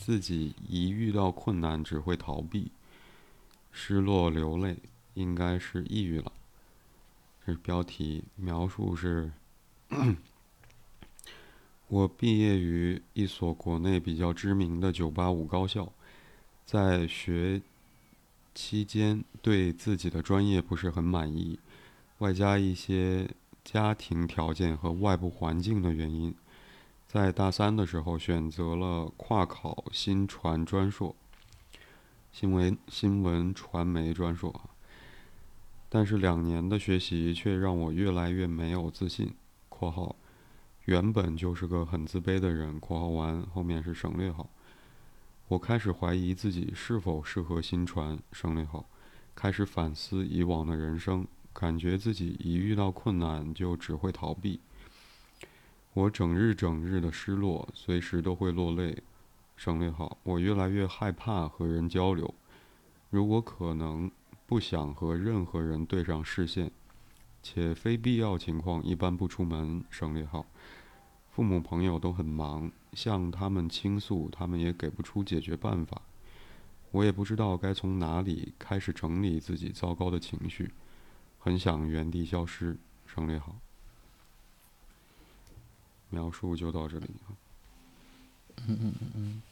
自己一遇到困难只会逃避，失落流泪，应该是抑郁了。这是标题，描述是：我毕业于一所国内比较知名的985高校，在学期间对自己的专业不是很满意，外加一些家庭条件和外部环境的原因。在大三的时候，选择了跨考新传专硕，新闻新闻传媒专硕。但是两年的学习却让我越来越没有自信（括号原本就是个很自卑的人）（括号完后面是省略号）。我开始怀疑自己是否适合新传（省略号），开始反思以往的人生，感觉自己一遇到困难就只会逃避。我整日整日的失落，随时都会落泪。省略号，我越来越害怕和人交流。如果可能，不想和任何人对上视线，且非必要情况一般不出门。省略号，父母朋友都很忙，向他们倾诉，他们也给不出解决办法。我也不知道该从哪里开始整理自己糟糕的情绪，很想原地消失。省略号。描述就到这里啊。嗯嗯嗯嗯。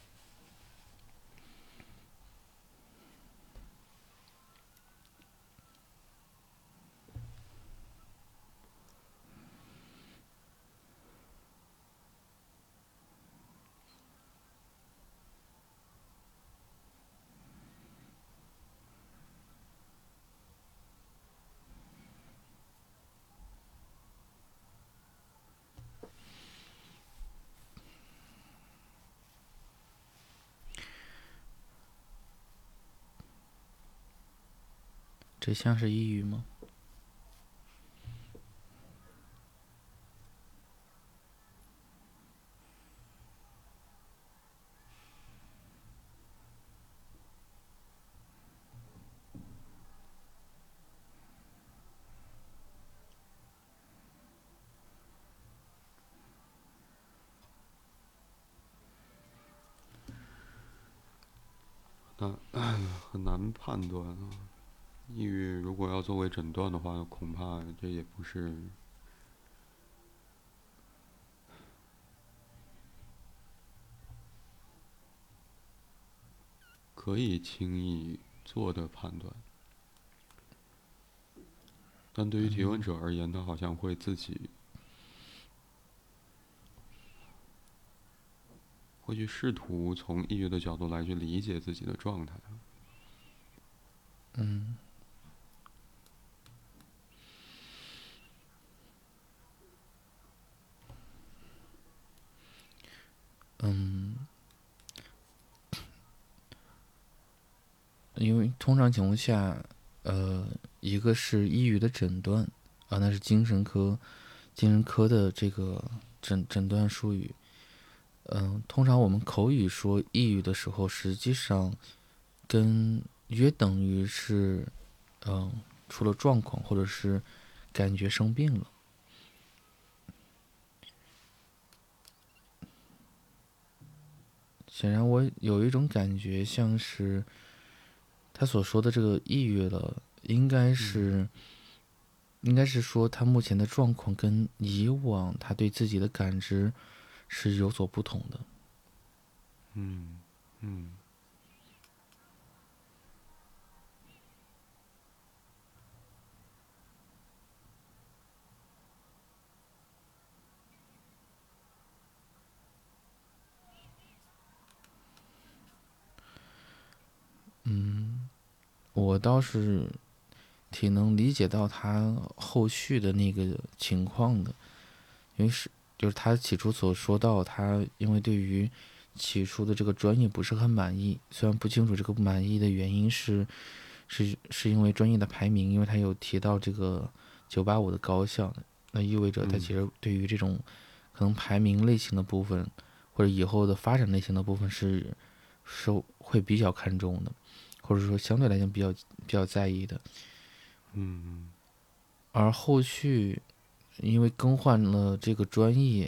这像是抑郁吗？很难判断啊。抑郁如果要作为诊断的话，恐怕这也不是可以轻易做的判断。但对于提问者而言，他好像会自己会去试图从抑郁的角度来去理解自己的状态。嗯。嗯，因为通常情况下，呃，一个是抑郁的诊断，啊，那是精神科，精神科的这个诊诊断术语。嗯，通常我们口语说抑郁的时候，实际上跟约等于是，嗯，出了状况，或者是感觉生病了。显然，我有一种感觉，像是他所说的这个抑郁了，应该是，应该是说他目前的状况跟以往他对自己的感知是有所不同的。嗯嗯。嗯，我倒是挺能理解到他后续的那个情况的，因为是就是他起初所说到，他因为对于起初的这个专业不是很满意，虽然不清楚这个不满意的原因是是是因为专业的排名，因为他有提到这个九八五的高校，那意味着他其实对于这种可能排名类型的部分或者以后的发展类型的部分是是会比较看重的。或者说相对来讲比较比较在意的，嗯，而后续因为更换了这个专业，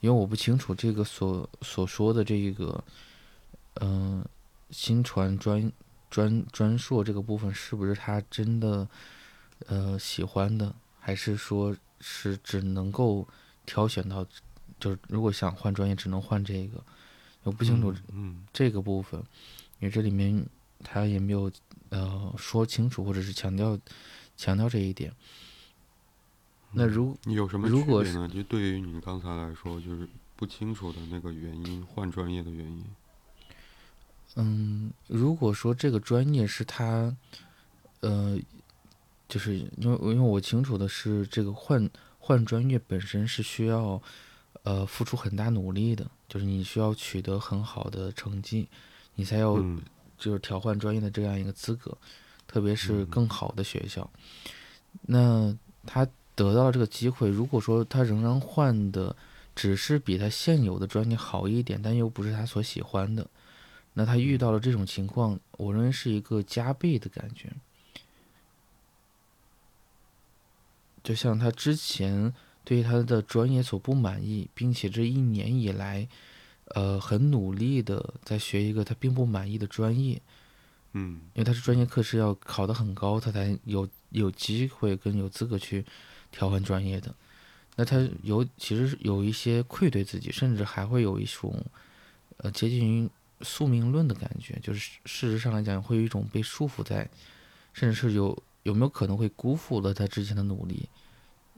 因为我不清楚这个所所说的这个嗯、新传专专专硕这个部分是不是他真的呃喜欢的，还是说是只能够挑选到，就是如果想换专业只能换这个，我不清楚嗯。这个部分，因为这里面他也没有呃说清楚，或者是强调强调这一点。那如你有什么如果区别呢？就对于你刚才来说，就是不清楚的那个原因，换专业的原因。嗯，如果说这个专业是他，呃，就是因为因为我清楚的是，这个换换专业本身是需要呃付出很大努力的，就是你需要取得很好的成绩，你才有嗯就是调换专业的这样一个资格，特别是嗯更好的学校。那他得到了这个机会，如果说他仍然换的只是比他现有的专业好一点，但又不是他所喜欢的，那他遇到了这种情况，我认为是一个加倍的感觉。就像他之前对他的专业所不满意，并且这一年以来，呃，很努力的在学一个他并不满意的专业，嗯因为他是专业课是要考得很高，他才有有机会跟有资格去调换专业的。那他有其实有一些愧对自己，甚至还会有一种呃接近于宿命论的感觉，就是事实上来讲会有一种被束缚在，甚至是有有没有可能会辜负了他之前的努力，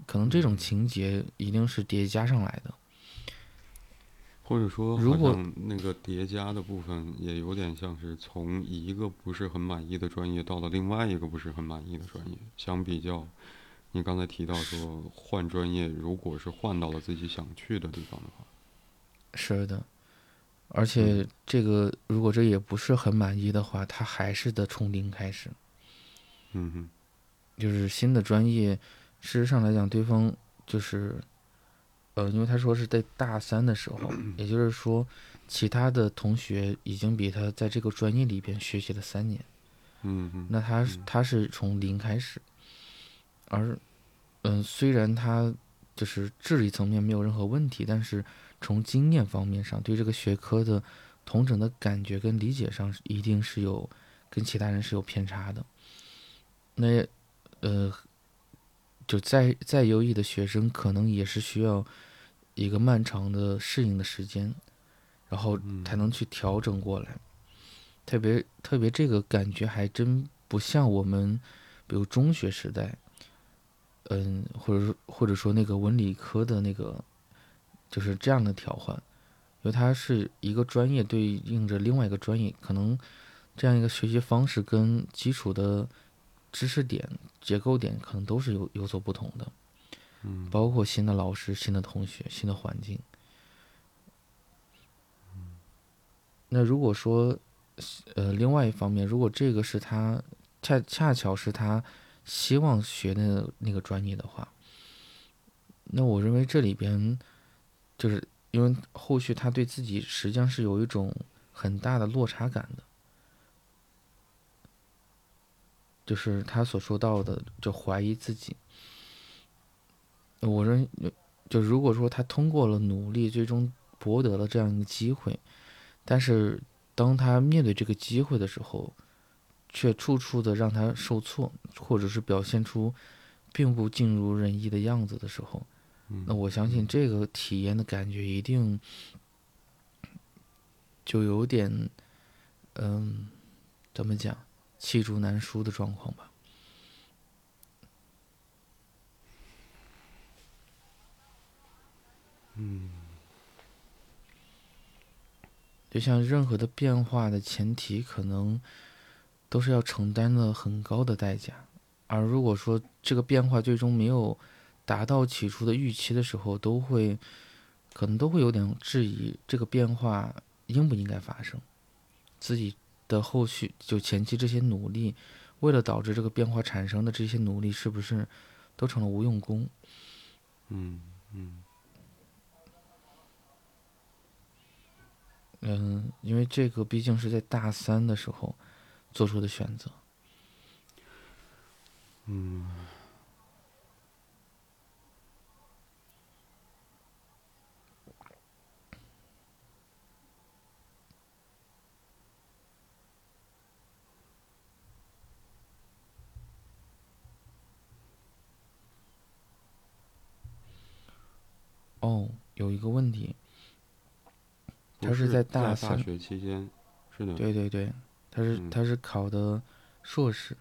可能这种情节一定是叠加上来的。或者说，如果那个叠加的部分也有点像是从一个不是很满意的专业到了另外一个不是很满意的专业。相比较，你刚才提到说换专业，如果是换到了自己想去的地方的话，是的，而且这个如果这也不是很满意的话，他还是得从零开始。嗯哼，就是新的专业，事实上来讲，对方就是，呃，因为他说是在大三的时候，也就是说，其他的同学已经比他在这个专业里边学习了三年，那他他是从零开始，而，嗯、虽然他就是智力层面没有任何问题，但是从经验方面上，对这个学科的同整的感觉跟理解上，一定是有跟其他人是有偏差的。那呃，就再再优异的学生，可能也是需要一个漫长的适应的时间，然后才能去调整过来。特别特别这个感觉还真不像我们，比如中学时代，嗯，或者说或者说那个文理科的那个，就是这样的调换，因为它是一个专业对应着另外一个专业，可能这样一个学习方式跟基础的知识点、结构点可能都是有有所不同的，嗯包括新的老师、新的同学、新的环境。那如果说，呃，另外一方面，如果这个是他恰恰巧是他希望学的那个专业的话，那我认为这里边就是因为后续他对自己实际上是有一种很大的落差感的，就是他所说到的，就怀疑自己。我认，就如果说他通过了努力，最终博得了这样一个机会，但是当他面对这个机会的时候，却处处的让他受挫，或者是表现出并不尽如人意的样子的时候，那我相信这个体验的感觉一定就有点，嗯，怎么讲，气竹难书的状况吧。就像任何的变化的前提，可能都是要承担了很高的代价。而如果说这个变化最终没有达到起初的预期的时候，都会可能都会有点质疑这个变化应不应该发生，自己的后续就前期这些努力，为了导致这个变化产生的这些努力，是不是都成了无用功？嗯嗯嗯因为这个毕竟是在大三的时候做出的选择。嗯哦有一个问题他是在大三，学期间，是的，对对对，他是、嗯他是考的硕士，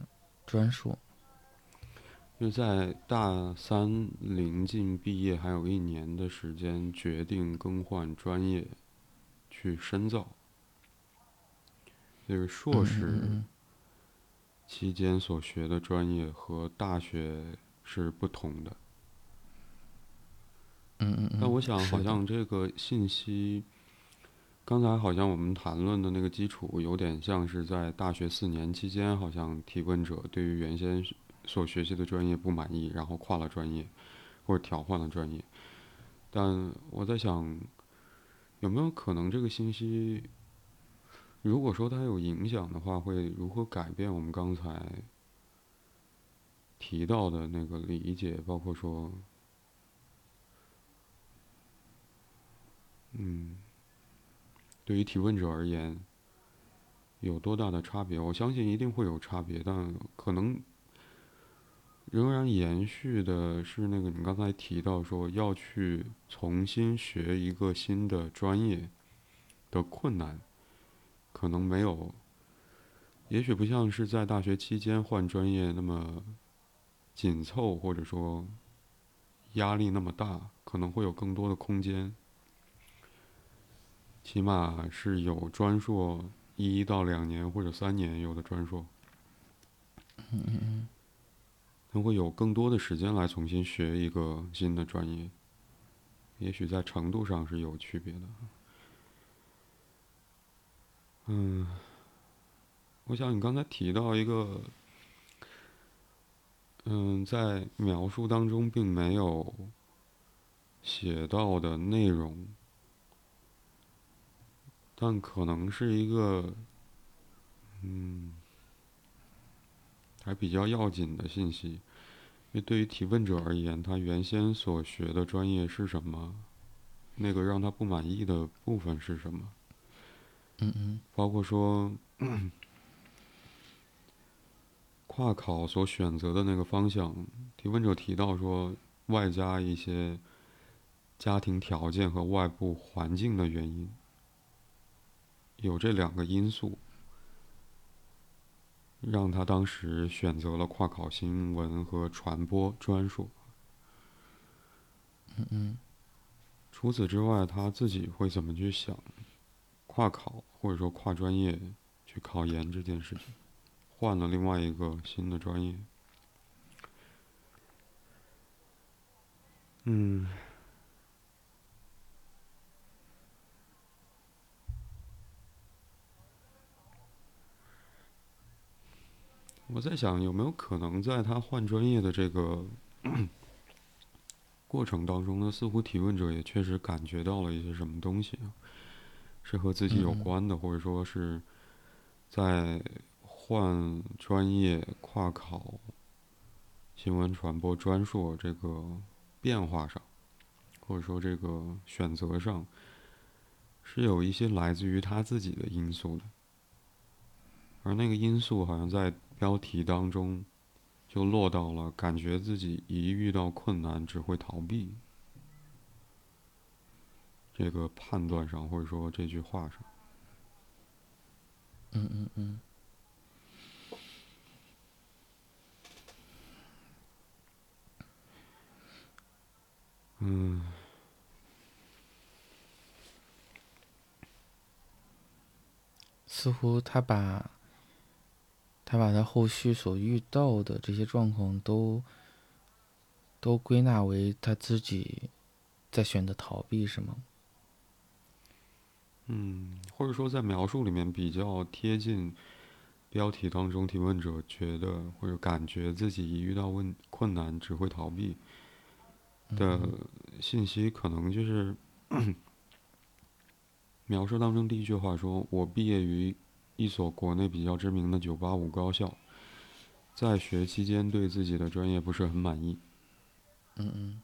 专硕。就在大三临近毕业还有一年的时间，决定更换专业，去深造。这个硕嗯士期间所学的专业和大学是不同的。嗯嗯嗯。但我想，好像这个信息，刚才好像我们谈论的那个基础，有点像是在大学四年期间，好像提问者对于原先所学习的专业不满意，然后跨了专业，或者调换了专业。但我在想，有没有可能这个信息，如果说它有影响的话，会如何改变我们刚才提到的那个理解，包括说。嗯，对于提问者而言，有多大的差别？我相信一定会有差别，但可能仍然延续的是那个你刚才提到说要去重新学一个新的专业的困难，可能没有，也许不像是在大学期间换专业那么紧凑，或者说压力那么大，可能会有更多的空间。起码是有专硕一到两年或者三年，有的专硕，嗯嗯嗯他会有更多的时间来重新学一个新的专业，也许在程度上是有区别的。嗯，我想你刚才提到一个，嗯，在描述当中并没有写到的内容。但可能是一个，嗯，还比较要紧的信息，因为对于提问者而言，他原先所学的专业是什么，那个让他不满意的部分是什么，嗯嗯包括说，跨考所选择的那个方向，提问者提到说，外加一些家庭条件和外部环境的原因。有这两个因素，让他当时选择了跨考新闻和传播专硕。嗯嗯除此之外，他自己会怎么去想跨考或者说跨专业去考研这件事情？换了另外一个新的专业。嗯。我在想，有没有可能在他换专业的这个过程当中呢？似乎提问者也确实感觉到了一些什么东西啊，是和自己有关的，或者说是在换专业跨考新闻传播专硕这个变化上，或者说这个选择上，是有一些来自于他自己的因素的。而那个因素好像在标题当中就落到了感觉自己一遇到困难只会逃避。这个判断上，或者说这句话上。嗯嗯嗯。嗯，似乎他把他把他后续所遇到的这些状况都都归纳为他自己在选择逃避，是吗？嗯，或者说在描述里面比较贴近标题当中提问者觉得或者感觉自己一遇到问困难只会逃避的信息，可能就是 描述当中第一句话说：“我毕业于一所国内比较知名的985高校，在学期间对自己的专业不是很满意。”嗯嗯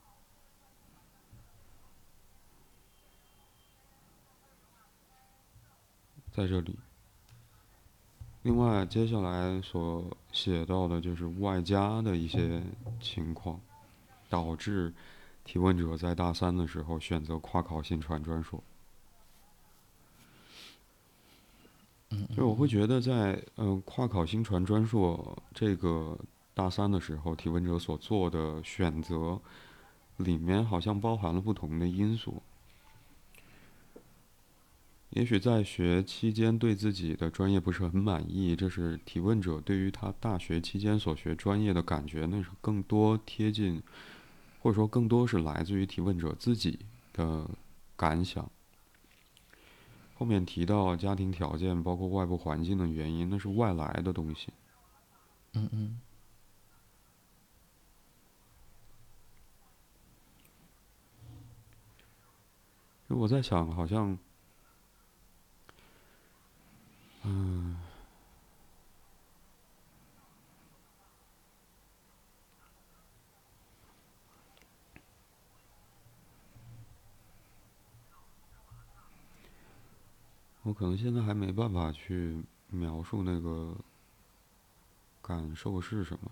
在这里。另外，接下来所写到的就是外加的一些情况，导致提问者在大三的时候选择跨考新传专硕。就我会觉得在嗯跨考新传专硕这个大三的时候，提问者所做的选择里面好像包含了不同的因素。也许在学期间对自己的专业不是很满意，这是提问者对于他大学期间所学专业的感觉，那是更多贴近，或者说更多是来自于提问者自己的感想。后面提到家庭条件，包括外部环境的原因，那是外来的东西。嗯嗯。我在想，好像。嗯，我可能现在还没办法去描述那个感受是什么。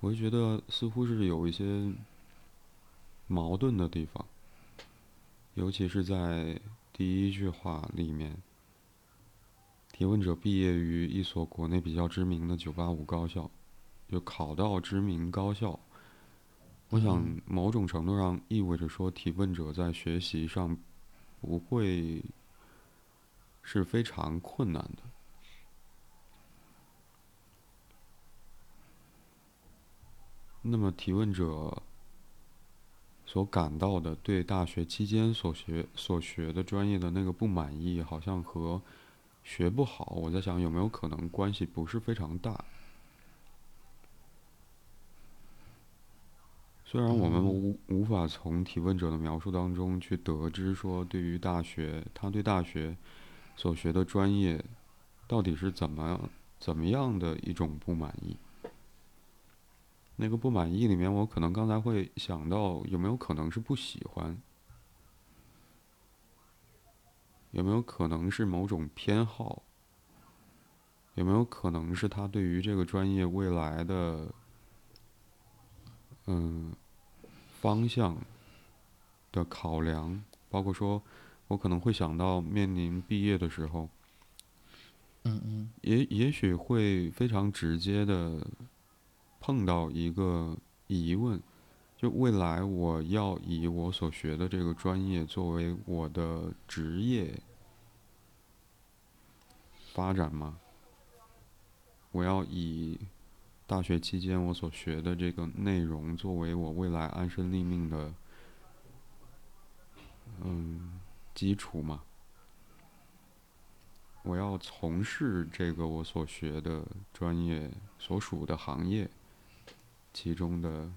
我就觉得似乎是有一些矛盾的地方，尤其是在第一句话里面。提问者毕业于一所国内比较知名的985高校，就考到知名高校。我想某种程度上意味着说，提问者在学习上不会是非常困难的。那么，提问者所感到的对大学期间所学所学的专业的那个不满意，好像和。学不好，我在想有没有可能关系不是非常大。虽然我们无无法从提问者的描述当中去得知说，对于大学，他对大学所学的专业到底是怎么怎么样的一种不满意。那个不满意里面，我可能刚才会想到有没有可能是不喜欢。有没有可能是某种偏好？有没有可能是他对于这个专业未来的嗯方向的考量？包括说，我可能会想到面临毕业的时候，嗯嗯，也也许会非常直接的碰到一个疑问。就未来我要以我所学的这个专业作为我的职业发展吗？我要以大学期间我所学的这个内容作为我未来安身立命的嗯基础吗？我要从事这个我所学的专业所属的行业其中的。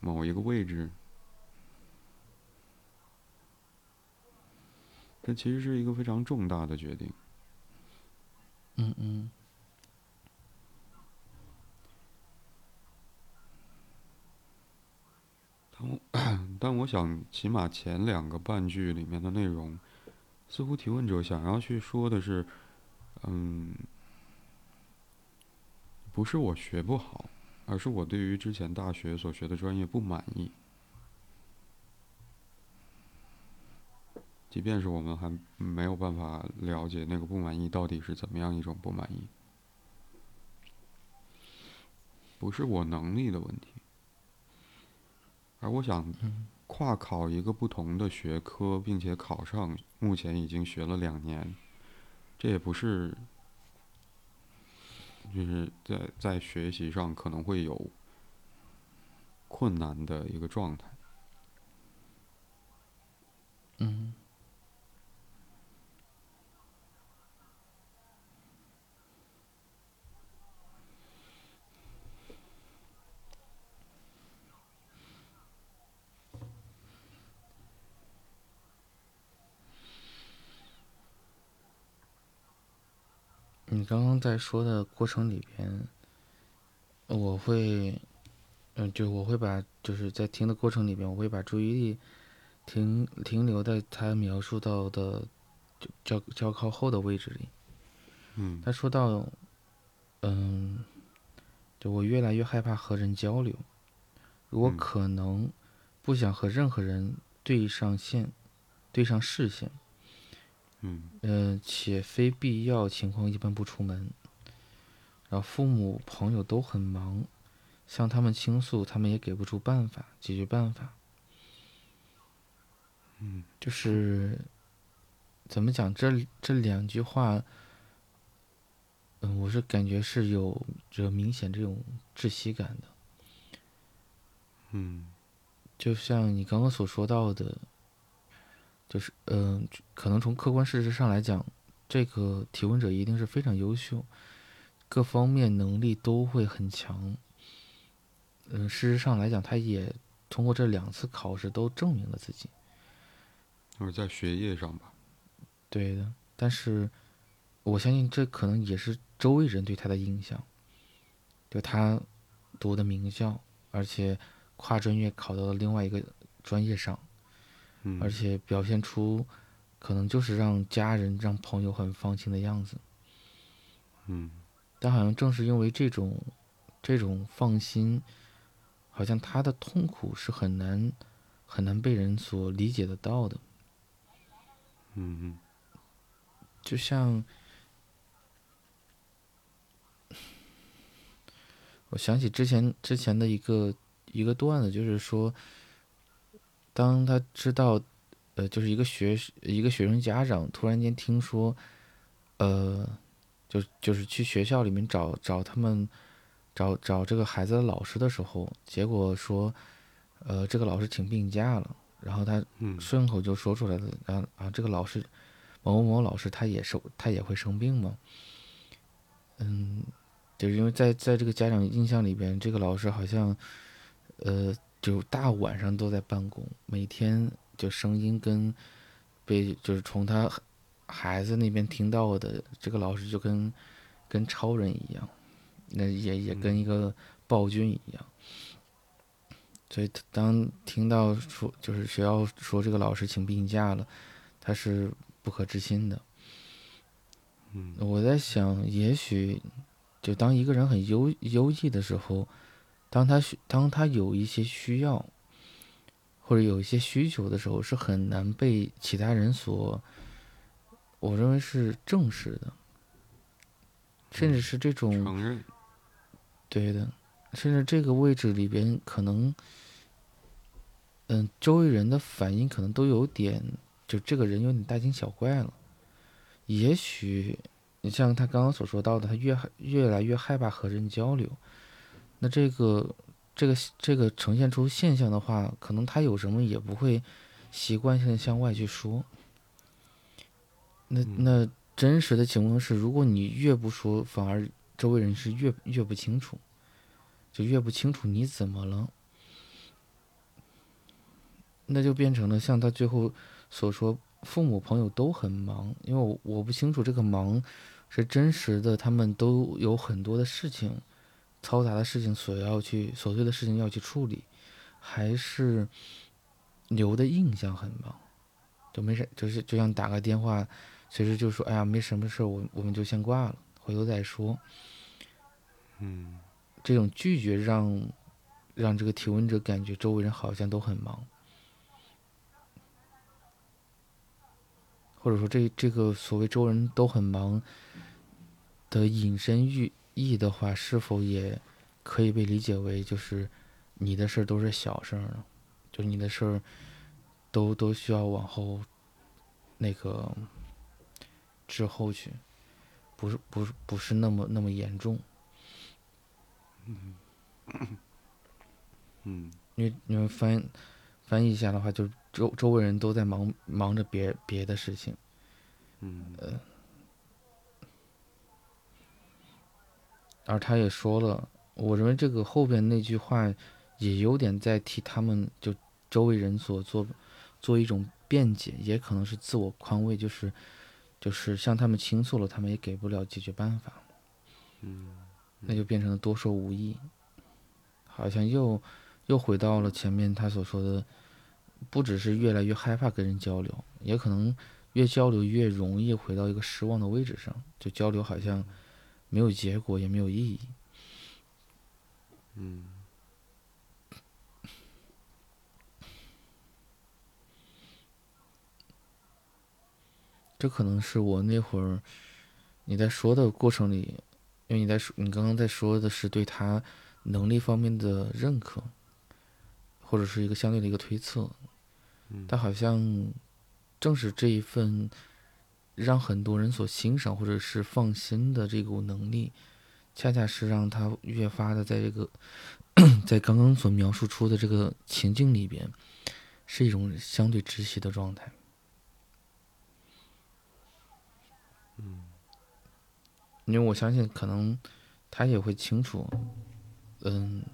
某一个位置，这其实是一个非常重大的决定。嗯嗯。但但我想，起码前两个半句里面的内容，似乎提问者想要去说的是，嗯，不是我学不好。而是我对于之前大学所学的专业不满意，即便是我们还没有办法了解那个不满意到底是怎么样一种不满意，不是我能力的问题，而我想跨考一个不同的学科，并且考上，目前已经学了两年，这也不是。就是在在学习上可能会有困难的一个状态。嗯。你刚刚在说的过程里边，我会，嗯，就我会把就是在听的过程里边，我会把注意力停停留在他描述到的就教教靠后的位置里。嗯。他说到，嗯，就我越来越害怕和人交流，如果嗯可能，不想和任何人对上线，对上视线。嗯呃，且非必要情况一般不出门。然后父母朋友都很忙，向他们倾诉，他们也给不出办法，解决办法。嗯就是怎么讲？这这两句话，嗯，我是感觉是有着明显这种窒息感的。嗯就像你刚刚所说到的，就是嗯、可能从客观事实上来讲，这个提问者一定是非常优秀，各方面能力都会很强。嗯、事实上来讲，他也通过这两次考试都证明了自己。就是在学业上吧，对的，但是我相信这可能也是周围人对他的印象，就他读的名校，而且跨专业考到了另外一个专业上，嗯而且表现出可能就是让家人、让朋友很放心的样子。嗯但好像正是因为这种这种放心，好像他的痛苦是很难很难被人所理解得到的。嗯嗯就像，我想起之前之前的一个一个段子，就是说，当他知道，呃，就是一个学一个学生家长突然间听说，呃，就就是去学校里面找找他们找找这个孩子的老师的时候，结果说，呃，这个老师请病假了，然后他嗯顺口就说出来了，啊啊，这个老师某某某老师他也是他也会生病吗？嗯，就是因为在在这个家长印象里边，这个老师好像，呃，就大晚上都在办公，每天就声音跟被就是从他孩子那边听到的，这个老师就跟跟超人一样，那也也跟一个暴君一样。所以他当听到说就是学校说这个老师请病假了，他是不可置信的。嗯我在想，也许就当一个人很优优异的时候，当他需当他有一些需要，或者有一些需求的时候，是很难被其他人所，我认为是正视的，甚至是这种承认，对的，甚至这个位置里边可能，嗯，周围人的反应可能都有点，就这个人有点大惊小怪了。也许你像他刚刚所说到的，他越越来越害怕和人交流，那这个这个这个呈现出现象的话，可能他有什么也不会习惯性的向外去说。那嗯那真实的情况是，如果你越不说，反而周围人是越越不清楚，就越不清楚你怎么了，那就变成了像他最后所说，父母朋友都很忙，因为我我不清楚这个忙是真实的，他们都有很多的事情，嘈杂的事情所要去琐碎的事情要去处理，还是留的印象很忙，就没事，就是就像打个电话，随时就说哎呀没什么事儿，我我们就先挂了，回头再说。嗯这种拒绝让让这个提问者感觉周围人好像都很忙，或者说这这个所谓周围人都很忙的引申寓意的话，是否也可以被理解为就是你的事儿都是小事儿呢？就是你的事儿都都需要往后那个滞后去，不是不是不是那么那么严重。嗯嗯因为因为翻翻译一下的话，就周周围人都在忙忙着别别的事情，嗯而他也说了，我认为这个后边那句话也有点在替他们就周围人所做做一种辩解，也可能是自我宽慰，就是就是向他们倾诉了，他们也给不了解决办法，嗯那就变成了多说无益，好像又又回到了前面他所说的，不只是越来越害怕跟人交流，也可能越交流越容易回到一个失望的位置上，就交流好像没有结果，也没有意义。嗯。这可能是我那会儿你在说的过程里，因为你在说你刚刚在说的是对他能力方面的认可，或者是一个相对的一个推测，但好像正是这一份让很多人所欣赏或者是放心的这股能力，恰恰是让他越发的在这个 在刚刚所描述出的这个情境里边，是一种相对窒息的状态。因为我相信，可能他也会清楚，嗯，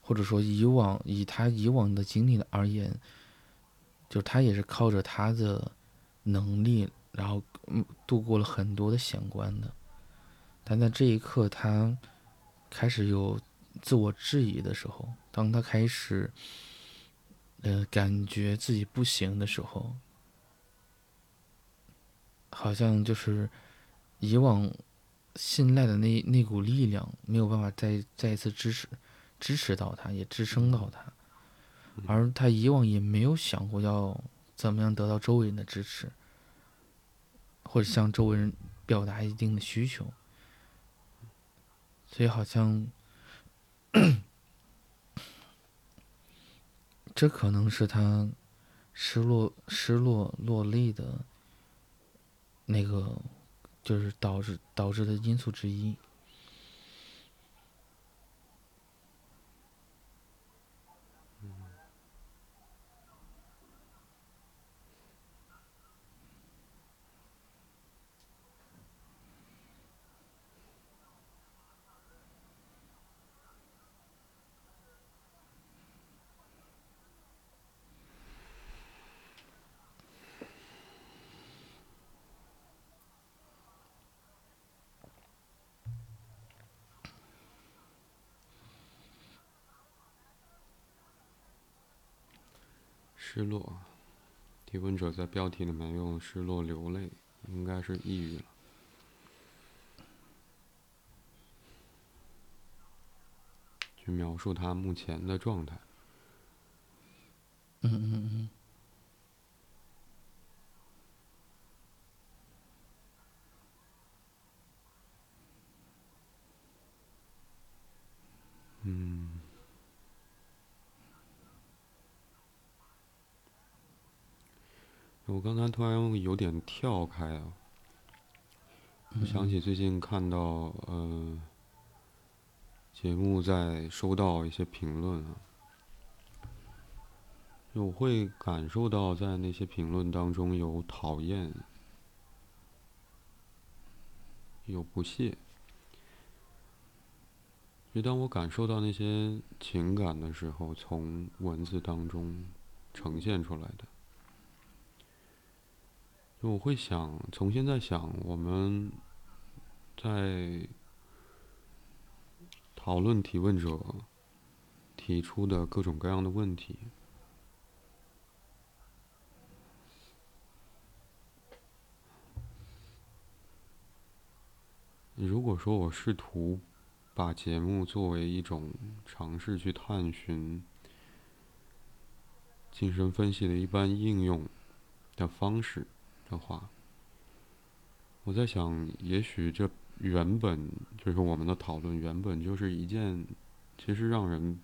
或者说以往以他以往的经历而言，就是他也是靠着他的能力，然后嗯度过了很多的险关的。但在这一刻，他开始有自我质疑的时候，当他开始呃感觉自己不行的时候，好像就是以往。信赖的那那股力量没有办法再再一次支持支持到他，也支撑到他，而他以往也没有想过要怎么样得到周围人的支持，或者向周围人表达一定的需求，所以好像 这可能是他失落失落落泪的那个。就是导致导致的因素之一。失落，提问者在标题里面用“失落流泪”，应该是抑郁了。去描述他目前的状态。嗯嗯嗯。我刚才突然有点跳开啊，我想起最近看到呃节目在收到一些评论啊，我会感受到在那些评论当中有讨厌，有不屑，就当我感受到那些情感的时候，从文字当中呈现出来的。就我会想重新在想我们在讨论提问者提出的各种各样的问题。如果说我试图把节目作为一种尝试去探寻精神分析的一般应用的方式。的话，我在想，也许这原本就是我们的讨论，原本就是一件其实让人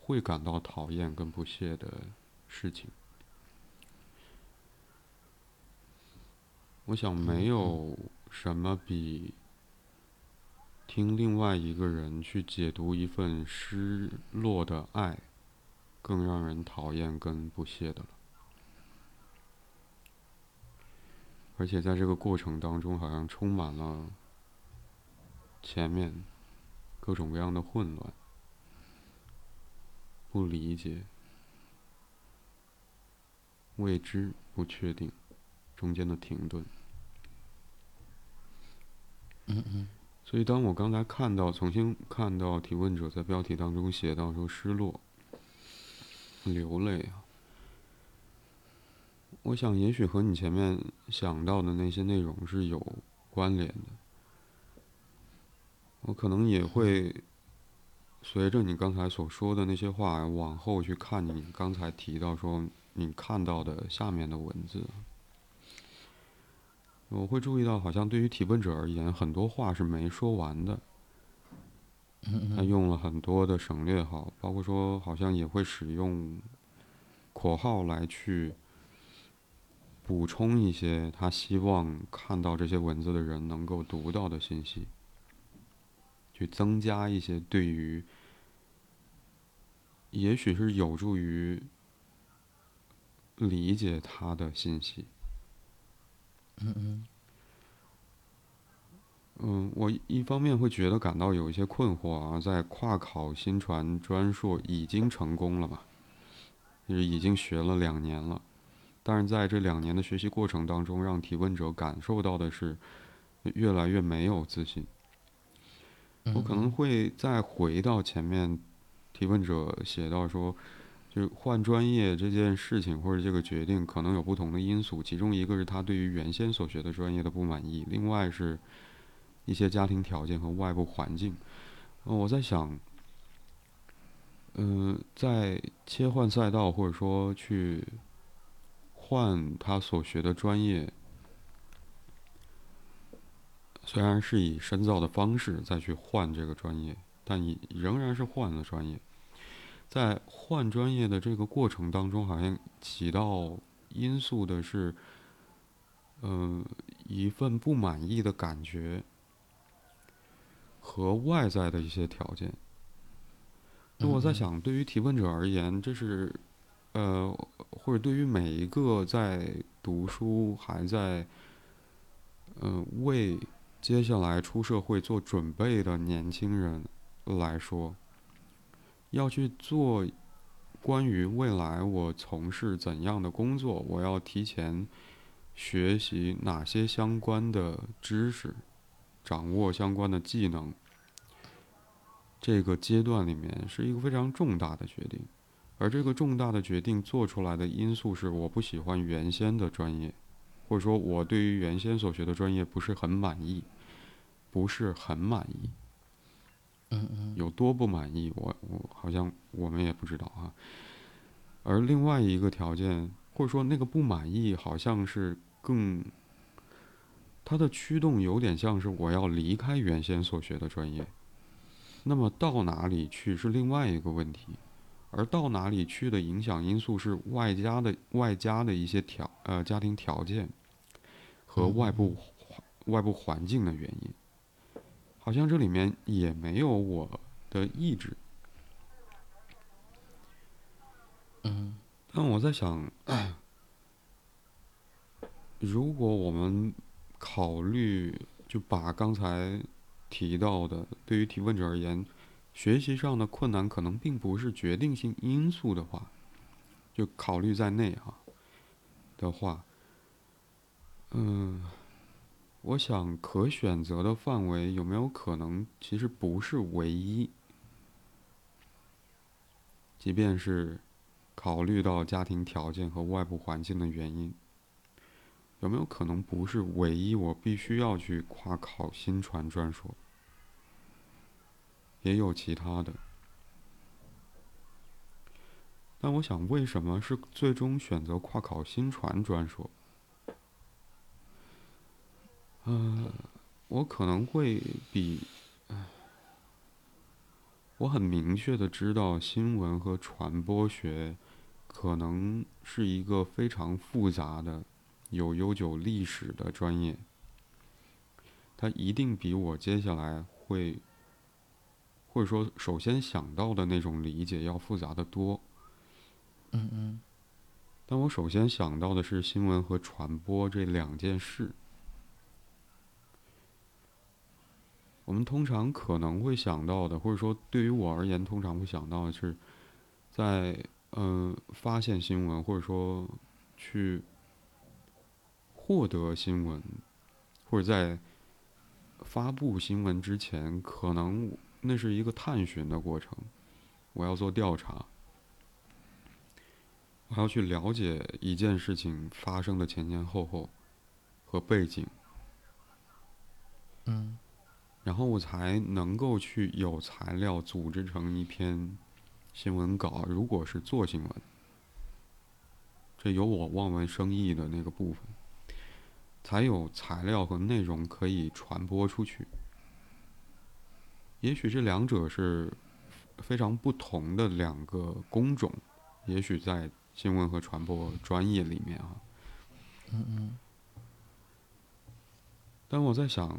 会感到讨厌跟不屑的事情。我想，没有什么比听另外一个人去解读一份失落的爱更让人讨厌跟不屑的了。而且在这个过程当中，好像充满了前面各种各样的混乱、不理解、未知、不确定，中间的停顿。嗯嗯。所以，当我刚才看到、重新看到提问者在标题当中写到说“失落”、“流泪”啊。我想，也许和你前面想到的那些内容是有关联的。我可能也会随着你刚才所说的那些话，往后去看你刚才提到说你看到的下面的文字。我会注意到，好像对于提问者而言，很多话是没说完的。他用了很多的省略号，包括说，好像也会使用括号来去补充一些他希望看到这些文字的人能够读到的信息，去增加一些对于，也许是有助于理解他的信息。嗯嗯。嗯，我一方面会觉得感到有一些困惑啊，在跨考新传专硕已经成功了嘛，就是已经学了两年了，但是在这两年的学习过程当中，让提问者感受到的是越来越没有自信。我可能会再回到前面，提问者写到说，就是换专业这件事情或者这个决定可能有不同的因素，其中一个是他对于原先所学的专业的不满意，另外是。一些家庭条件和外部环境，我在想，嗯，在切换赛道或者说去换他所学的专业，虽然是以深造的方式再去换这个专业，但你仍然是换了专业。在换专业的这个过程当中，好像起到因素的是，嗯，一份不满意的感觉。和外在的一些条件，那我在想，对于提问者而言，这是，呃，或者对于每一个在读书还在，嗯，为接下来出社会做准备的年轻人来说，要去做关于未来我从事怎样的工作，我要提前学习哪些相关的知识。掌握相关的技能，这个阶段里面是一个非常重大的决定，而这个重大的决定做出来的因素是我不喜欢原先的专业，或者说我对于原先所学的专业不是很满意，不是很满意。嗯嗯。有多不满意，我我好像我们也不知道啊。而另外一个条件，或者说那个不满意，好像是更。它的驱动有点像是我要离开原先所学的专业，那么到哪里去是另外一个问题，而到哪里去的影响因素是外加的外加的一些条呃家庭条件和外部外部环境的原因，好像这里面也没有我的意志。嗯，但我在想，如果我们。考虑就把刚才提到的，对于提问者而言，学习上的困难可能并不是决定性因素的话，就考虑在内哈的话，嗯，我想可选择的范围有没有可能其实不是唯一，即便是考虑到家庭条件和外部环境的原因。有没有可能不是唯一？我必须要去跨考新传专硕，也有其他的。但我想，为什么是最终选择跨考新传专硕？嗯，我可能会比，我很明确的知道，新闻和传播学可能是一个非常复杂的。有悠久历史的专业，它一定比我接下来会，或者说首先想到的那种理解要复杂的多。嗯嗯。但我首先想到的是新闻和传播这两件事。我们通常可能会想到的，或者说对于我而言，通常会想到的是，在嗯发现新闻，或者说去。获得新闻，或者在发布新闻之前，可能那是一个探寻的过程。我要做调查，我要去了解一件事情发生的前前后后和背景，嗯，然后我才能够去有材料组织成一篇新闻稿。如果是做新闻，这有我望文生义的那个部分。才有材料和内容可以传播出去。也许这两者是非常不同的两个工种，也许在新闻和传播专业里面啊。嗯嗯。但我在想，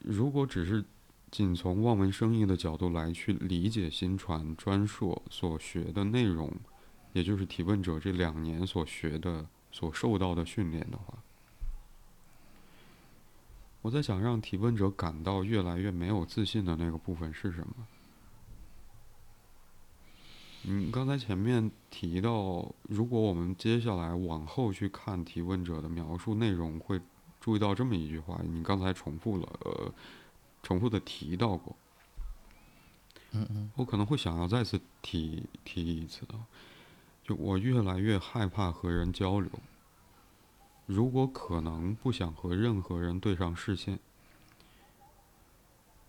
如果只是仅从望文生义的角度来去理解新传专硕所学的内容，也就是提问者这两年所学的、所受到的训练的话，我在想，让提问者感到越来越没有自信的那个部分是什么？嗯刚才前面提到，如果我们接下来往后去看提问者的描述内容，会注意到这么一句话，你刚才重复了，呃，重复的提到过。嗯嗯。我可能会想要再次提提一次啊，就我越来越害怕和人交流。如果可能，不想和任何人对上视线，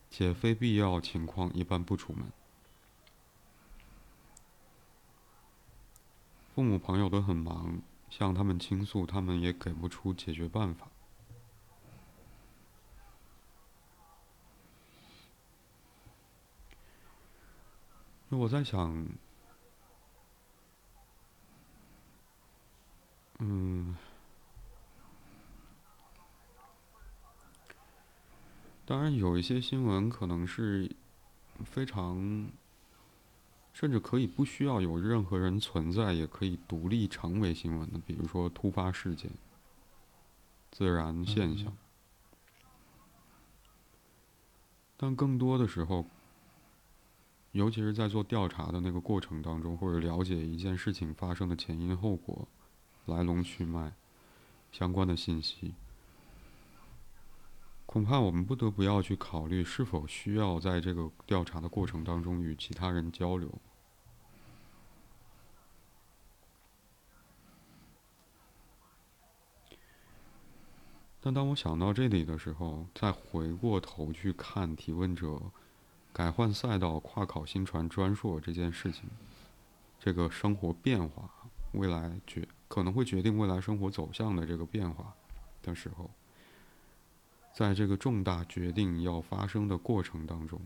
且非必要情况一般不出门。父母朋友都很忙，向他们倾诉，他们也给不出解决办法。我在想，当然，有一些新闻可能是非常，甚至可以不需要有任何人存在，也可以独立成为新闻的，比如说突发事件、自然现象。但更多的时候，尤其是在做调查的那个过程当中，或者了解一件事情发生的前因后果、来龙去脉、相关的信息。恐怕我们不得不要去考虑是否需要在这个调查的过程当中与其他人交流。但当我想到这里的时候，再回过头去看提问者改换赛道、跨考新传专硕这件事情，这个生活变化，未来决可能会决定未来生活走向的这个变化的时候。在这个重大决定要发生的过程当中，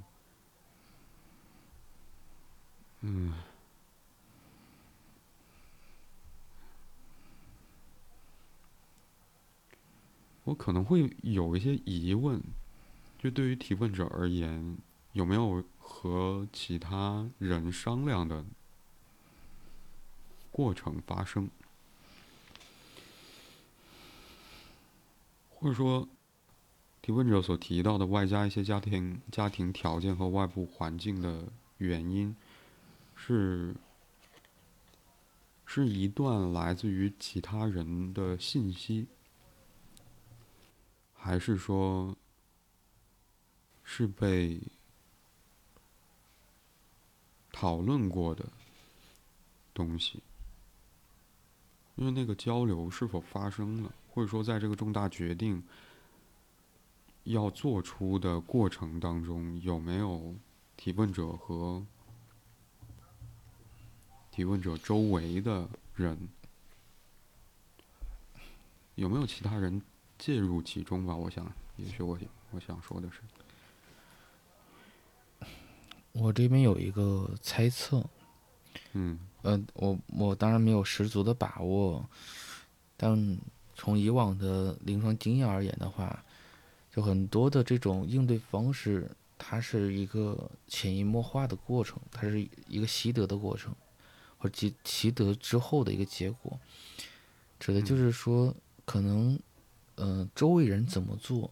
嗯，我可能会有一些疑问，就对于提问者而言，有没有和其他人商量的过程发生，或者说？提问者所提到的外加一些家庭家庭条件和外部环境的原因，是是一段来自于其他人的信息，还是说，是被讨论过的东西？因为那个交流是否发生了，或者说在这个重大决定。要做出的过程当中，有没有提问者和提问者周围的人，有没有其他人介入其中吧？我想，也许我我想说的是，我这边有一个猜测，嗯，呃，我我当然没有十足的把握，但从以往的临床经验而言的话。就很多的这种应对方式，它是一个潜移默化的过程，它是一个习得的过程，或者习习得之后的一个结果。指的就是说，可能，嗯，周围人怎么做，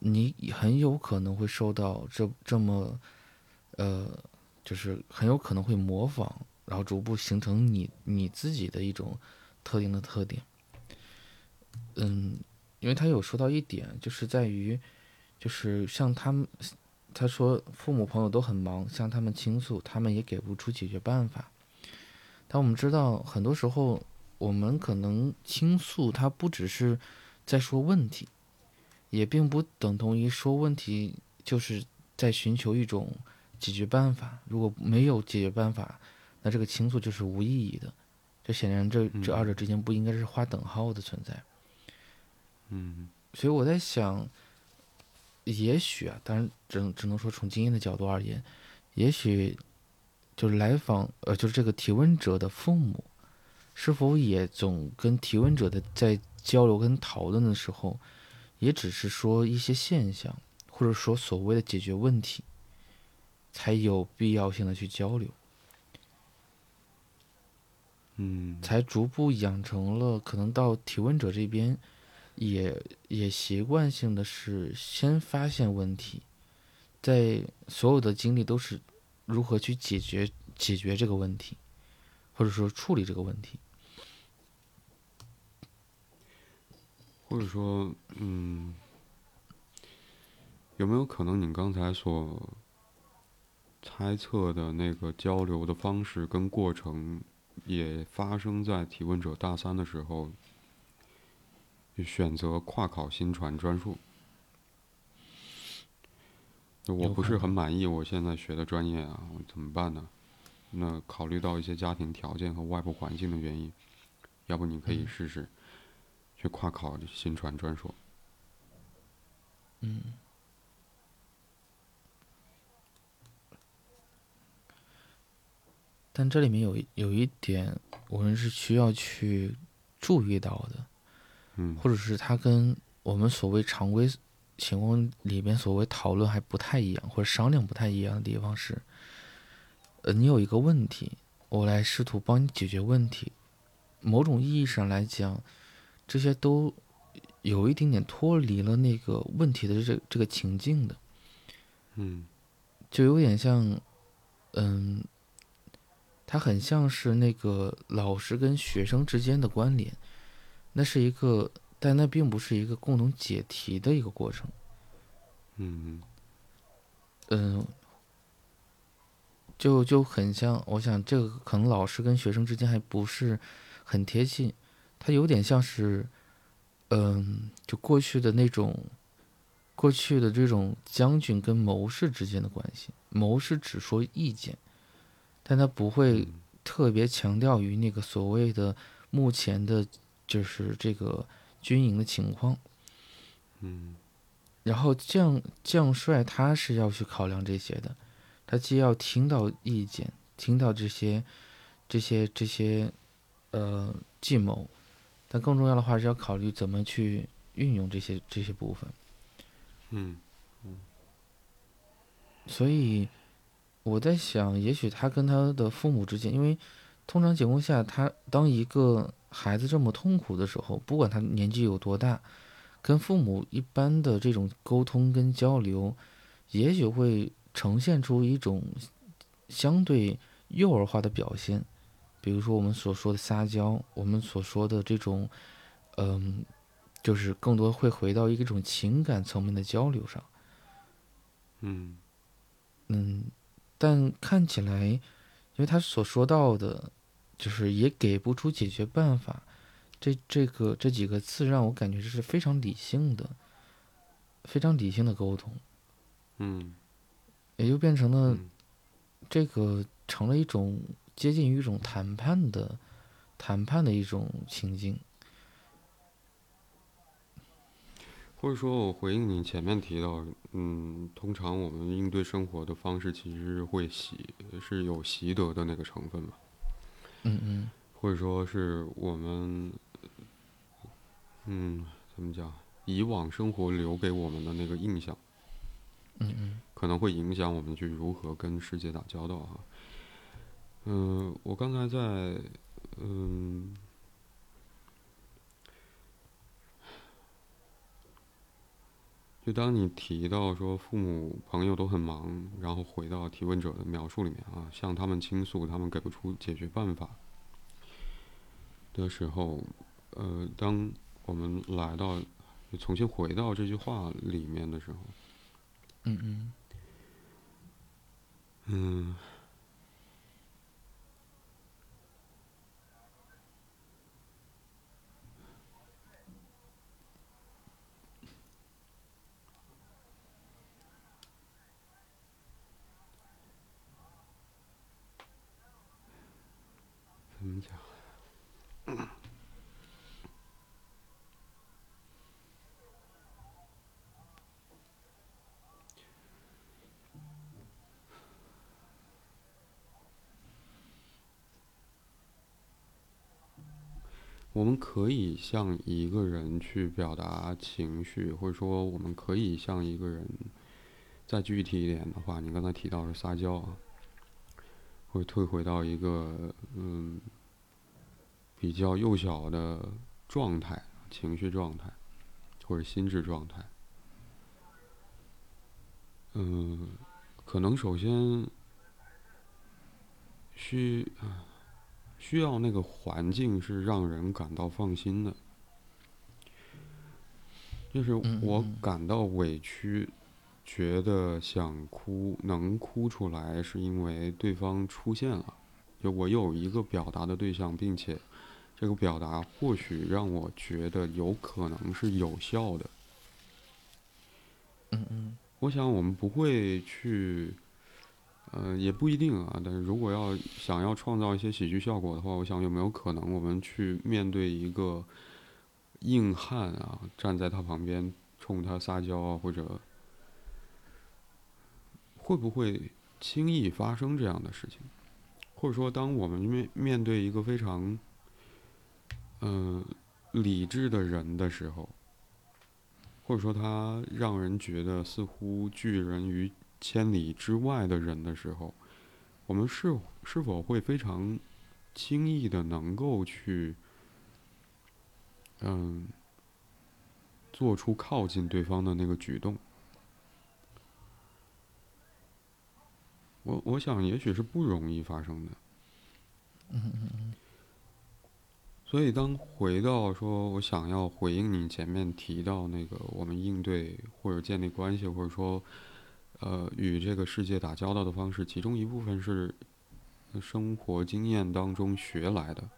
你很有可能会受到这这么，呃，就是很有可能会模仿，然后逐步形成你你自己的一种特定的特点。嗯。因为他有说到一点，就是在于，就是像他们，他说父母朋友都很忙，向他们倾诉，他们也给不出解决办法。但我们知道，很多时候我们可能倾诉，他不只是在说问题，也并不等同于说问题就是在寻求一种解决办法。如果没有解决办法，那这个倾诉就是无意义的。这显然，这这二者之间不应该是划等号的存在。嗯所以我在想，也许啊，当然只能只能说从经验的角度而言，也许就是来访呃，就是这个提问者的父母，是否也总跟提问者的在交流跟讨论的时候，也只是说一些现象，或者说所谓的解决问题，才有必要性的去交流，嗯才逐步养成了可能到提问者这边。也也习惯性的是先发现问题，在所有的精力都是如何去解决解决这个问题，或者说处理这个问题。或者说，嗯，有没有可能你刚才所猜测的那个交流的方式跟过程，也发生在提问者大三的时候？选择跨考新传专硕，我不是很满意我现在学的专业啊，我怎么办呢？那考虑到一些家庭条件和外部环境的原因，要不你可以试试去跨考新传专硕。嗯。但这里面有有一点，我们是需要去注意到的。嗯，或者是它跟我们所谓常规情况里边所谓讨论还不太一样，或者商量不太一样的地方是，呃，你有一个问题，我来试图帮你解决问题。某种意义上来讲，这些都有一点点脱离了那个问题的这这个情境的。嗯，就有点像，嗯，它很像是那个老师跟学生之间的关联。那是一个，但那并不是一个共同解题的一个过程。嗯嗯，就就很像，我想这个可能老师跟学生之间还不是很贴近，他有点像是，嗯，就过去的那种，过去的这种将军跟谋士之间的关系。谋士只说意见，但他不会特别强调于那个所谓的目前的。就是这个军营的情况，嗯，然后将将帅他是要去考量这些的，他既要听到意见，听到这些这些这些呃计谋，但更重要的话是要考虑怎么去运用这些这些部分，嗯嗯，所以我在想，也许他跟他的父母之间，因为通常情况下，他当一个。孩子这么痛苦的时候，不管他年纪有多大，跟父母一般的这种沟通跟交流，也许会呈现出一种相对幼儿化的表现。比如说我们所说的撒娇，我们所说的这种，嗯，就是更多会回到一种情感层面的交流上。嗯嗯，但看起来，因为他所说到的。就是也给不出解决办法，这这个这几个字让我感觉这是非常理性的，非常理性的沟通，嗯，也就变成了这个成了一种接近于一种谈判的谈判的一种情境，或者说我回应你前面提到，嗯，通常我们应对生活的方式其实会习是有习得的那个成分嘛。嗯嗯，或者说是我们，嗯，怎么讲？以往生活留给我们的那个印象，嗯嗯，可能会影响我们去如何跟世界打交道哈。嗯，我刚才在，嗯，就当你提到说父母朋友都很忙，然后回到提问者的描述里面啊，向他们倾诉，他们给不出解决办法。的时候，呃，当我们来到，重新回到这句话里面的时候，嗯嗯，嗯，怎么讲？我们可以向一个人去表达情绪，或者说我们可以向一个人，再具体一点的话，你刚才提到是撒娇啊，会退回到一个嗯比较幼小的状态、情绪状态或者心智状态。嗯，可能首先需啊。需要那个环境是让人感到放心的，就是我感到委屈，觉得想哭，能哭出来，是因为对方出现了，就我有一个表达的对象，并且这个表达或许让我觉得有可能是有效的。嗯嗯，我想我们不会去。呃，也不一定啊。但是如果要想要创造一些喜剧效果的话，我想有没有可能我们去面对一个硬汉啊，站在他旁边冲他撒娇啊，或者会不会轻易发生这样的事情？或者说，当我们面面对一个非常嗯理智的人的时候，或者说他让人觉得似乎拒人于。千里之外的人的时候，我们是是否会非常轻易的能够去，嗯，做出靠近对方的那个举动？我我想，也许是不容易发生的。所以，当回到说，我想要回应你前面提到那个，我们应对或者建立关系，或者说。呃，与这个世界打交道的方式，其中一部分是生活经验当中学来的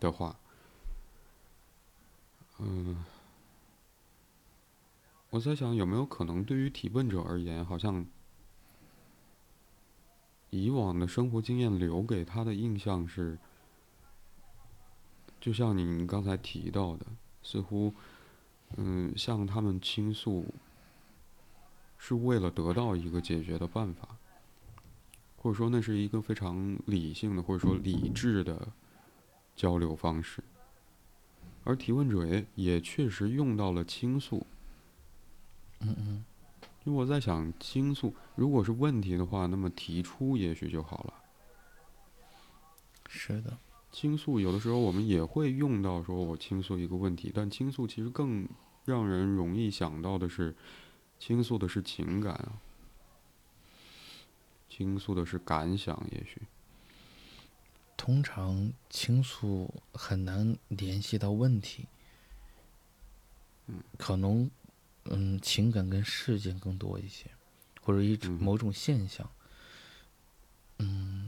的话，嗯，我在想有没有可能，对于提问者而言，好像以往的生活经验留给他的印象是，就像您刚才提到的，似乎嗯，向他们倾诉。是为了得到一个解决的办法，或者说那是一个非常理性的或者说理智的交流方式，而提问者也也确实用到了倾诉。嗯嗯，因为我在想，倾诉如果是问题的话，那么提出也许就好了。是的，倾诉有的时候我们也会用到，说我倾诉一个问题，但倾诉其实更让人容易想到的是。倾诉的是情感啊，倾诉的是感想，也许。通常倾诉很难联系到问题，嗯，可能，嗯，情感跟事件更多一些，或者一种某种现象，嗯。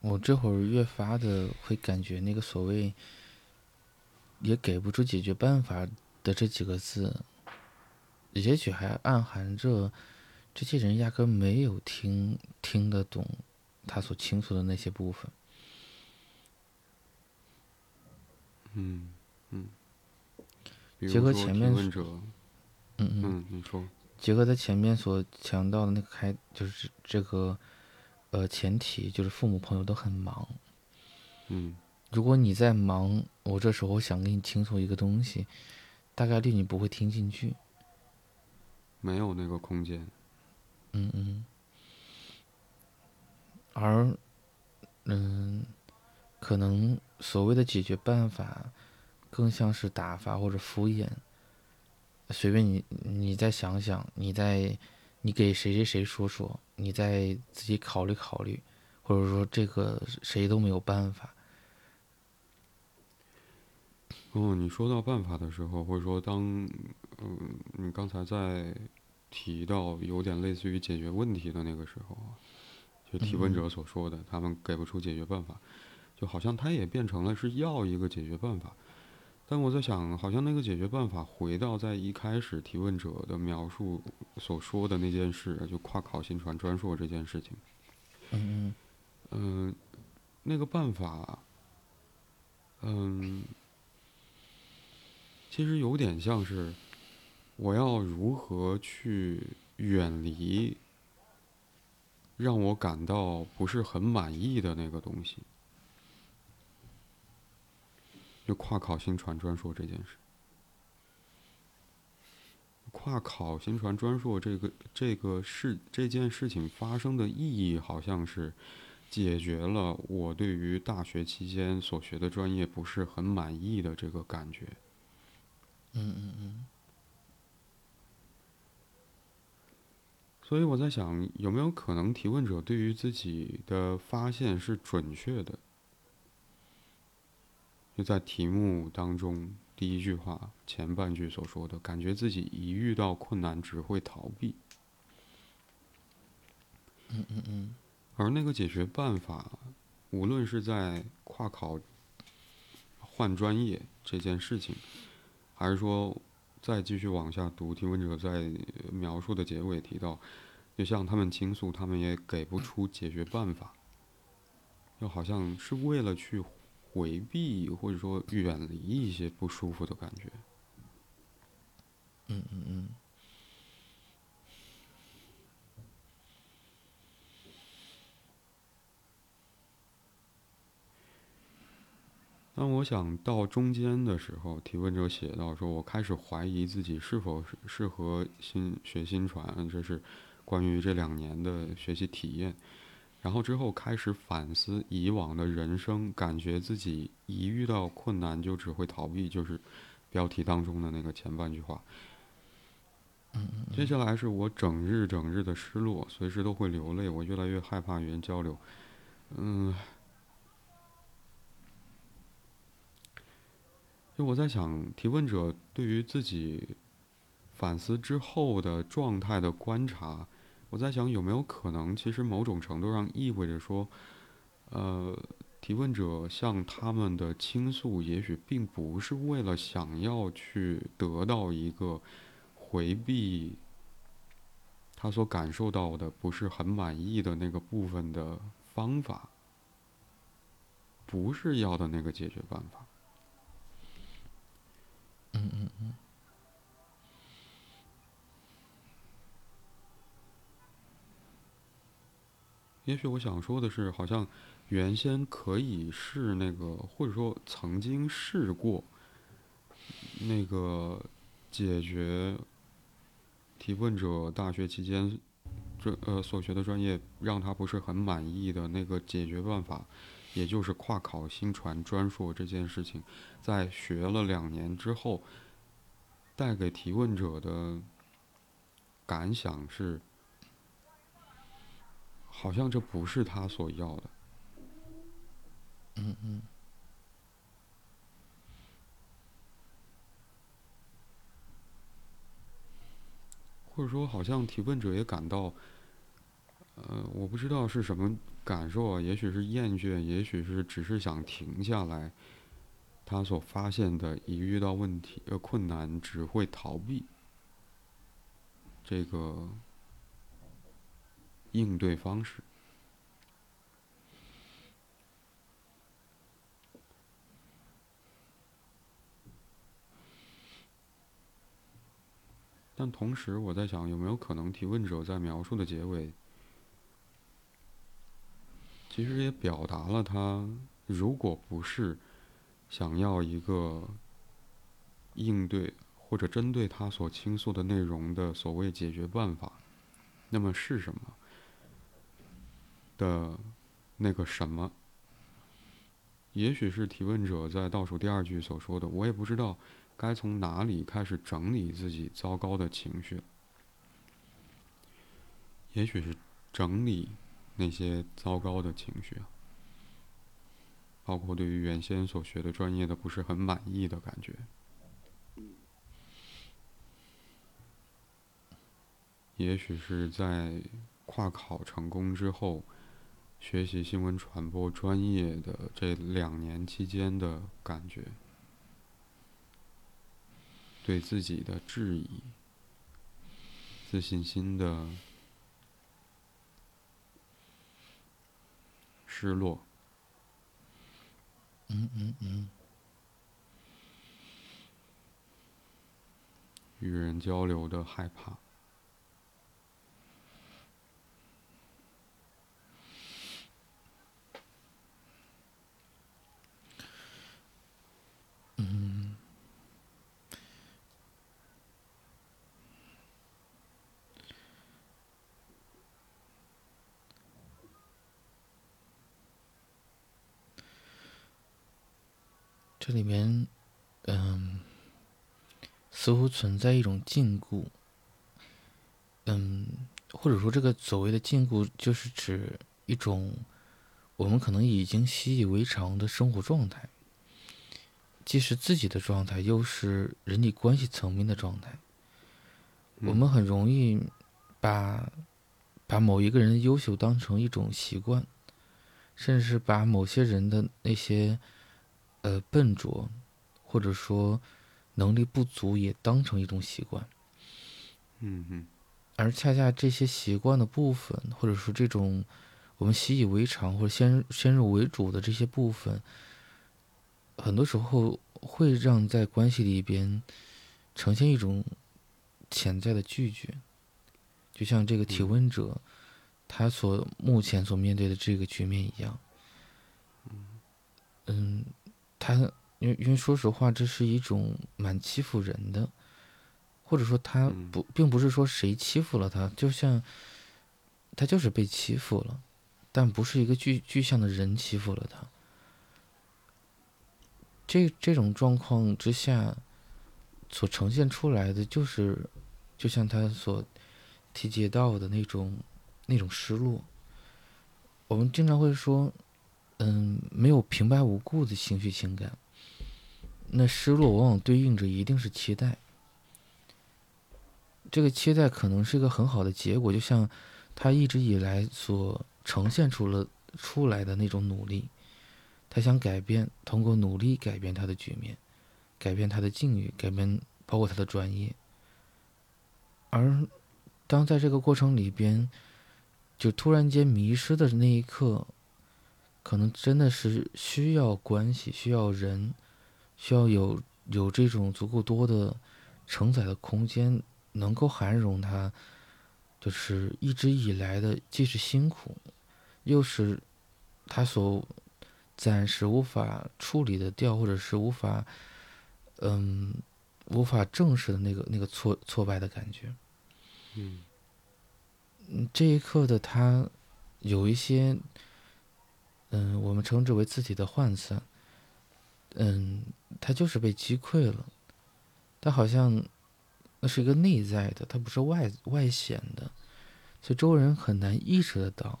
我这会儿越发的会感觉那个所谓也给不出解决办法的这几个字，也许还暗含着这些人压根没有听听得懂他所倾诉的那些部分。嗯嗯。结合前面，嗯嗯，你说。结合他前面所强调的那个开，就是这个。呃，前提就是父母朋友都很忙。嗯，如果你在忙，我这时候想跟你倾诉一个东西，大概率你不会听进去。没有那个空间。嗯嗯。而，嗯，可能所谓的解决办法，更像是打发或者敷衍。随便你，你再想想，你再，你给谁谁谁说说。你再自己考虑考虑，或者说这个谁都没有办法。哦，你说到办法的时候，或者说当嗯，你刚才在提到有点类似于解决问题的那个时候啊，就提问者所说的，他们给不出解决办法，就好像他也变成了是要一个解决办法。但我在想，好像那个解决办法回到在一开始提问者的描述所说的那件事，就跨考新传专硕这件事情。嗯嗯。那个办法，嗯，其实有点像是我要如何去远离让我感到不是很满意的那个东西，就跨考新传专硕这件事。跨考新传专硕这个这个事这件事情发生的意义，好像是解决了我对于大学期间所学的专业不是很满意的这个感觉。嗯嗯嗯。所以我在想，有没有可能提问者对于自己的发现是准确的？就在题目当中。第一句话前半句所说的，感觉自己一遇到困难只会逃避。嗯嗯嗯。而那个解决办法，无论是在跨考、换专业这件事情，还是说再继续往下读，提问者在描述的结尾提到，就像他们倾诉，他们也给不出解决办法，又好像是为了去。回避或者说远离一些不舒服的感觉。嗯嗯嗯。当我想到中间的时候，提问者写到说：“我开始怀疑自己是否适适合新学新传。”这是关于这两年的学习体验。然后之后开始反思以往的人生，感觉自己一遇到困难就只会逃避，就是标题当中的那个前半句话。接下来是我整日整日的失落，随时都会流泪，我越来越害怕与人交流。嗯，就我在想，提问者对于自己反思之后的状态的观察。我在想，有没有可能，其实某种程度上意味着说，呃，提问者向他们的倾诉，也许并不是为了想要去得到一个回避他所感受到的不是很满意的那个部分的方法，不是要的那个解决办法。嗯嗯嗯。也许我想说的是，好像原先可以是那个，或者说曾经试过那个解决提问者大学期间专呃所学的专业让他不是很满意的那个解决办法，也就是跨考新传专硕这件事情，在学了两年之后，带给提问者的感想是。好像这不是他所要的。嗯嗯。或者说，好像提问者也感到，呃，我不知道是什么感受啊，也许是厌倦，也许是只是想停下来。他所发现的，一遇到问题呃困难，只会逃避。这个。应对方式，但同时我在想，有没有可能提问者在描述的结尾，其实也表达了他，如果不是想要一个应对或者针对他所倾诉的内容的所谓解决办法，那么是什么？的那个什么，也许是提问者在倒数第二句所说的，我也不知道该从哪里开始整理自己糟糕的情绪。也许是整理那些糟糕的情绪，包括对于原先所学的专业的不是很满意的感觉。也许是在跨考成功之后。学习新闻传播专业的这两年期间的感觉，对自己的质疑、自信心的失落，嗯嗯嗯，与人交流的害怕。这里面，嗯，似乎存在一种禁锢，嗯，或者说这个所谓的禁锢，就是指一种我们可能已经习以为常的生活状态，既是自己的状态，又是人际关系层面的状态。我们很容易把把某一个人的优秀当成一种习惯，甚至是把某些人的那些呃笨拙，或者说能力不足也当成一种习惯。嗯嗯。而恰恰这些习惯的部分，或者说这种我们习以为常或者先先入为主的这些部分，很多时候会让在关系里边呈现一种。潜在的拒绝，就像这个提问者，他所目前所面对的这个局面一样。嗯，他因为因为说实话，这是一种蛮欺负人的，或者说他不并不是说谁欺负了他，就像他就是被欺负了，但不是一个具具象的人欺负了他。这这种状况之下。所呈现出来的就是，就像他所提及到的那种那种失落。我们经常会说，嗯，没有平白无故的情绪情感。那失落往往对应着一定是期待。这个期待可能是一个很好的结果，就像他一直以来所呈现出了出来的那种努力，他想改变，通过努力改变他的局面。改变他的境遇，改变包括他的专业。而当在这个过程里边，就突然间迷失的那一刻，可能真的是需要关系，需要人，需要有有这种足够多的承载的空间，能够涵容他，就是一直以来的既是辛苦，又是他所暂时无法处理的掉，或者是无法。嗯，无法正视的那个那个挫挫败的感觉。嗯，这一刻的他有一些，嗯，我们称之为自己的涣散。嗯，他就是被击溃了，他好像那是一个内在的，他不是外外显的，所以周围人很难意识得到。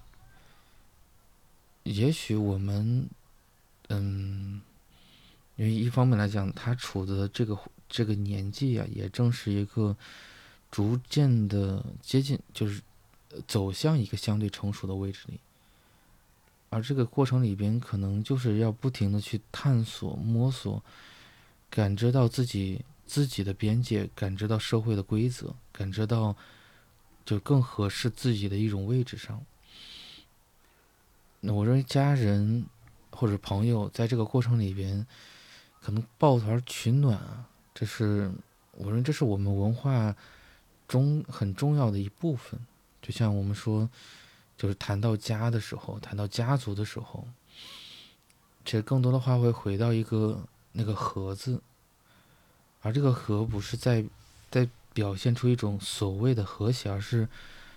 也许我们，嗯。因为一方面来讲，他处的这个这个年纪啊，也正是一个逐渐的接近，就是走向一个相对成熟的位置里。而这个过程里边，可能就是要不停的去探索、摸索，感知到自己自己的边界，感知到社会的规则，感知到就更合适自己的一种位置上。那我认为家人或者朋友在这个过程里边。可能抱团取暖啊，这是我认为这是我们文化中很重要的一部分。就像我们说，就是谈到家的时候，谈到家族的时候，其实更多的话会回到一个那个“和”字，而这个“和”不是在在表现出一种所谓的和谐，而是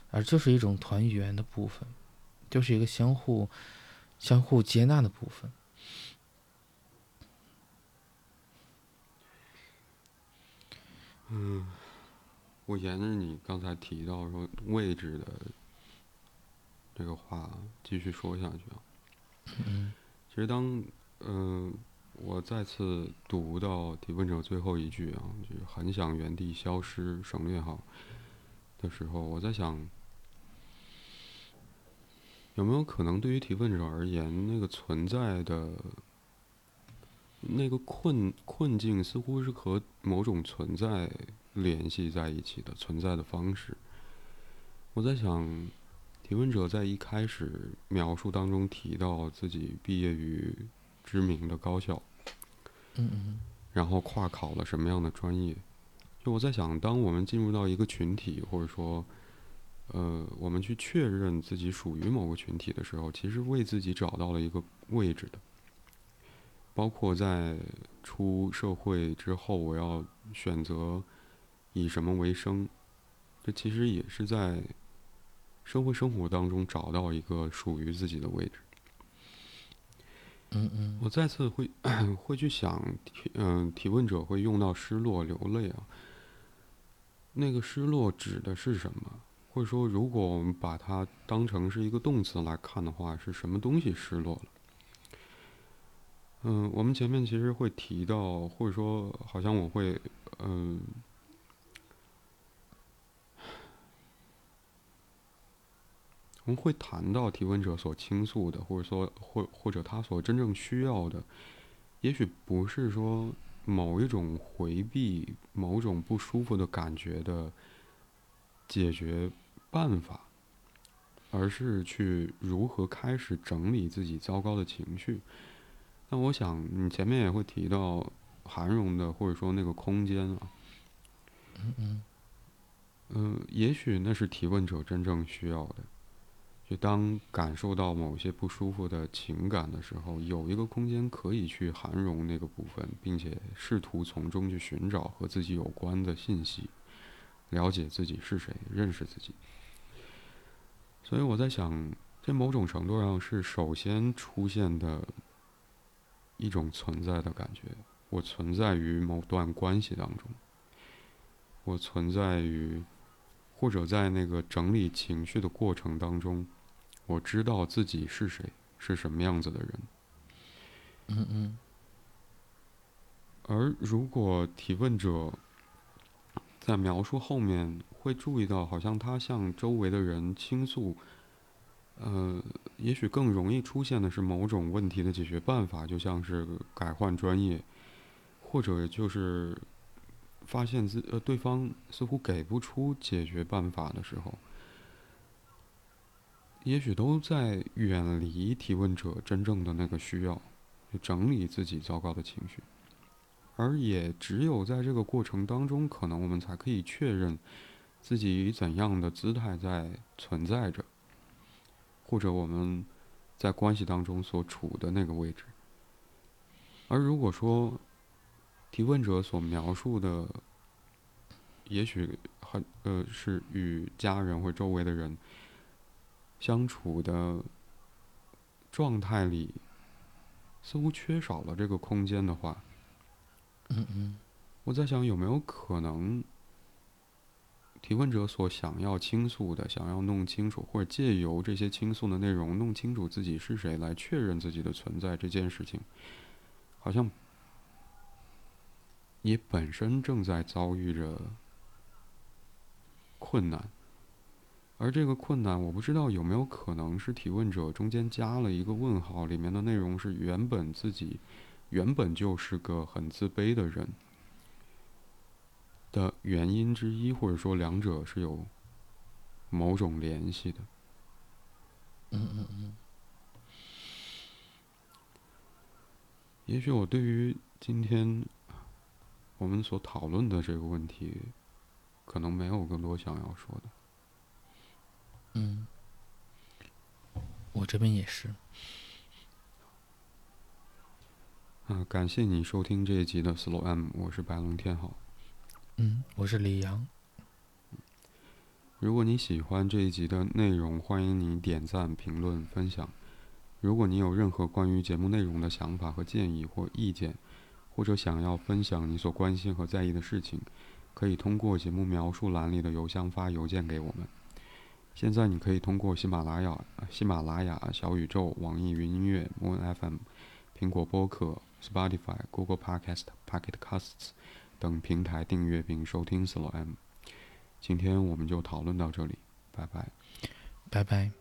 而就是一种团圆的部分，就是一个相互相互接纳的部分。嗯，我沿着你刚才提到说位置的这个话继续说下去啊。嗯，其实当嗯我再次读到提问者最后一句啊，就是很想原地消失省略号的时候，我在想，有没有可能对于提问者而言，那个存在的。那个困困境似乎是和某种存在联系在一起的存在的方式。我在想，提问者在一开始描述当中提到自己毕业于知名的高校，嗯嗯，然后跨考了什么样的专业？就我在想，当我们进入到一个群体，或者说，呃，我们去确认自己属于某个群体的时候，其实为自己找到了一个位置的。包括在出社会之后，我要选择以什么为生，这其实也是在社会生活当中找到一个属于自己的位置。嗯嗯我再次会 会去想提嗯、提问者会用到失落流泪啊，那个失落指的是什么？或者说，如果我们把它当成是一个动词来看的话，是什么东西失落了？嗯，我们前面其实会提到，或者说，好像我会嗯。我们会谈到提问者所倾诉的，或者说或或者他所真正需要的，也许不是说某一种回避某种不舒服的感觉的解决办法，而是去如何开始整理自己糟糕的情绪。那我想你前面也会提到韩荣的，或者说那个空间啊，嗯嗯嗯，也许那是提问者真正需要的。当感受到某些不舒服的情感的时候，有一个空间可以去涵容那个部分，并且试图从中去寻找和自己有关的信息，了解自己是谁，认识自己。所以我在想，在某种程度上是首先出现的一种存在的感觉。我存在于某段关系当中，我存在于，或者在那个整理情绪的过程当中。我知道自己是谁，是什么样子的人。嗯嗯。而如果提问者在描述后面会注意到，好像他向周围的人倾诉，呃，也许更容易出现的是某种问题的解决办法，就像是改换专业，或者就是发现自呃对方似乎给不出解决办法的时候。也许都在远离提问者真正的那个需要，整理自己糟糕的情绪，而也只有在这个过程当中，可能我们才可以确认自己以怎样的姿态在存在着，或者我们在关系当中所处的那个位置。而如果说提问者所描述的，也许很呃是与家人或周围的人。相处的状态里，似乎缺少了这个空间的话，嗯嗯，我在想有没有可能，提问者所想要倾诉的、想要弄清楚，或者借由这些倾诉的内容弄清楚自己是谁，来确认自己的存在这件事情，好像也本身正在遭遇着困难。而这个困难，我不知道有没有可能是提问者中间加了一个问号，里面的内容是原本自己原本就是个很自卑的人的原因之一，或者说两者是有某种联系的。嗯嗯嗯。也许我对于今天我们所讨论的这个问题，可能没有更多想要说的。嗯，我这边也是。啊，感谢你收听这一集的 Slow M，我是白龙天浩。嗯，我是李阳。如果你喜欢这一集的内容，欢迎你点赞、评论、分享。如果你有任何关于节目内容的想法和建议或意见，或者想要分享你所关心和在意的事情，可以通过节目描述栏里的邮箱发邮件给我们。现在你可以通过喜马拉雅、喜马拉雅、小宇宙、网易云音乐、Moon FM、苹果播客、Spotify、Google Podcast、Pocket Casts 等平台订阅并收听 Slow M。今天我们就讨论到这里，拜拜。拜拜。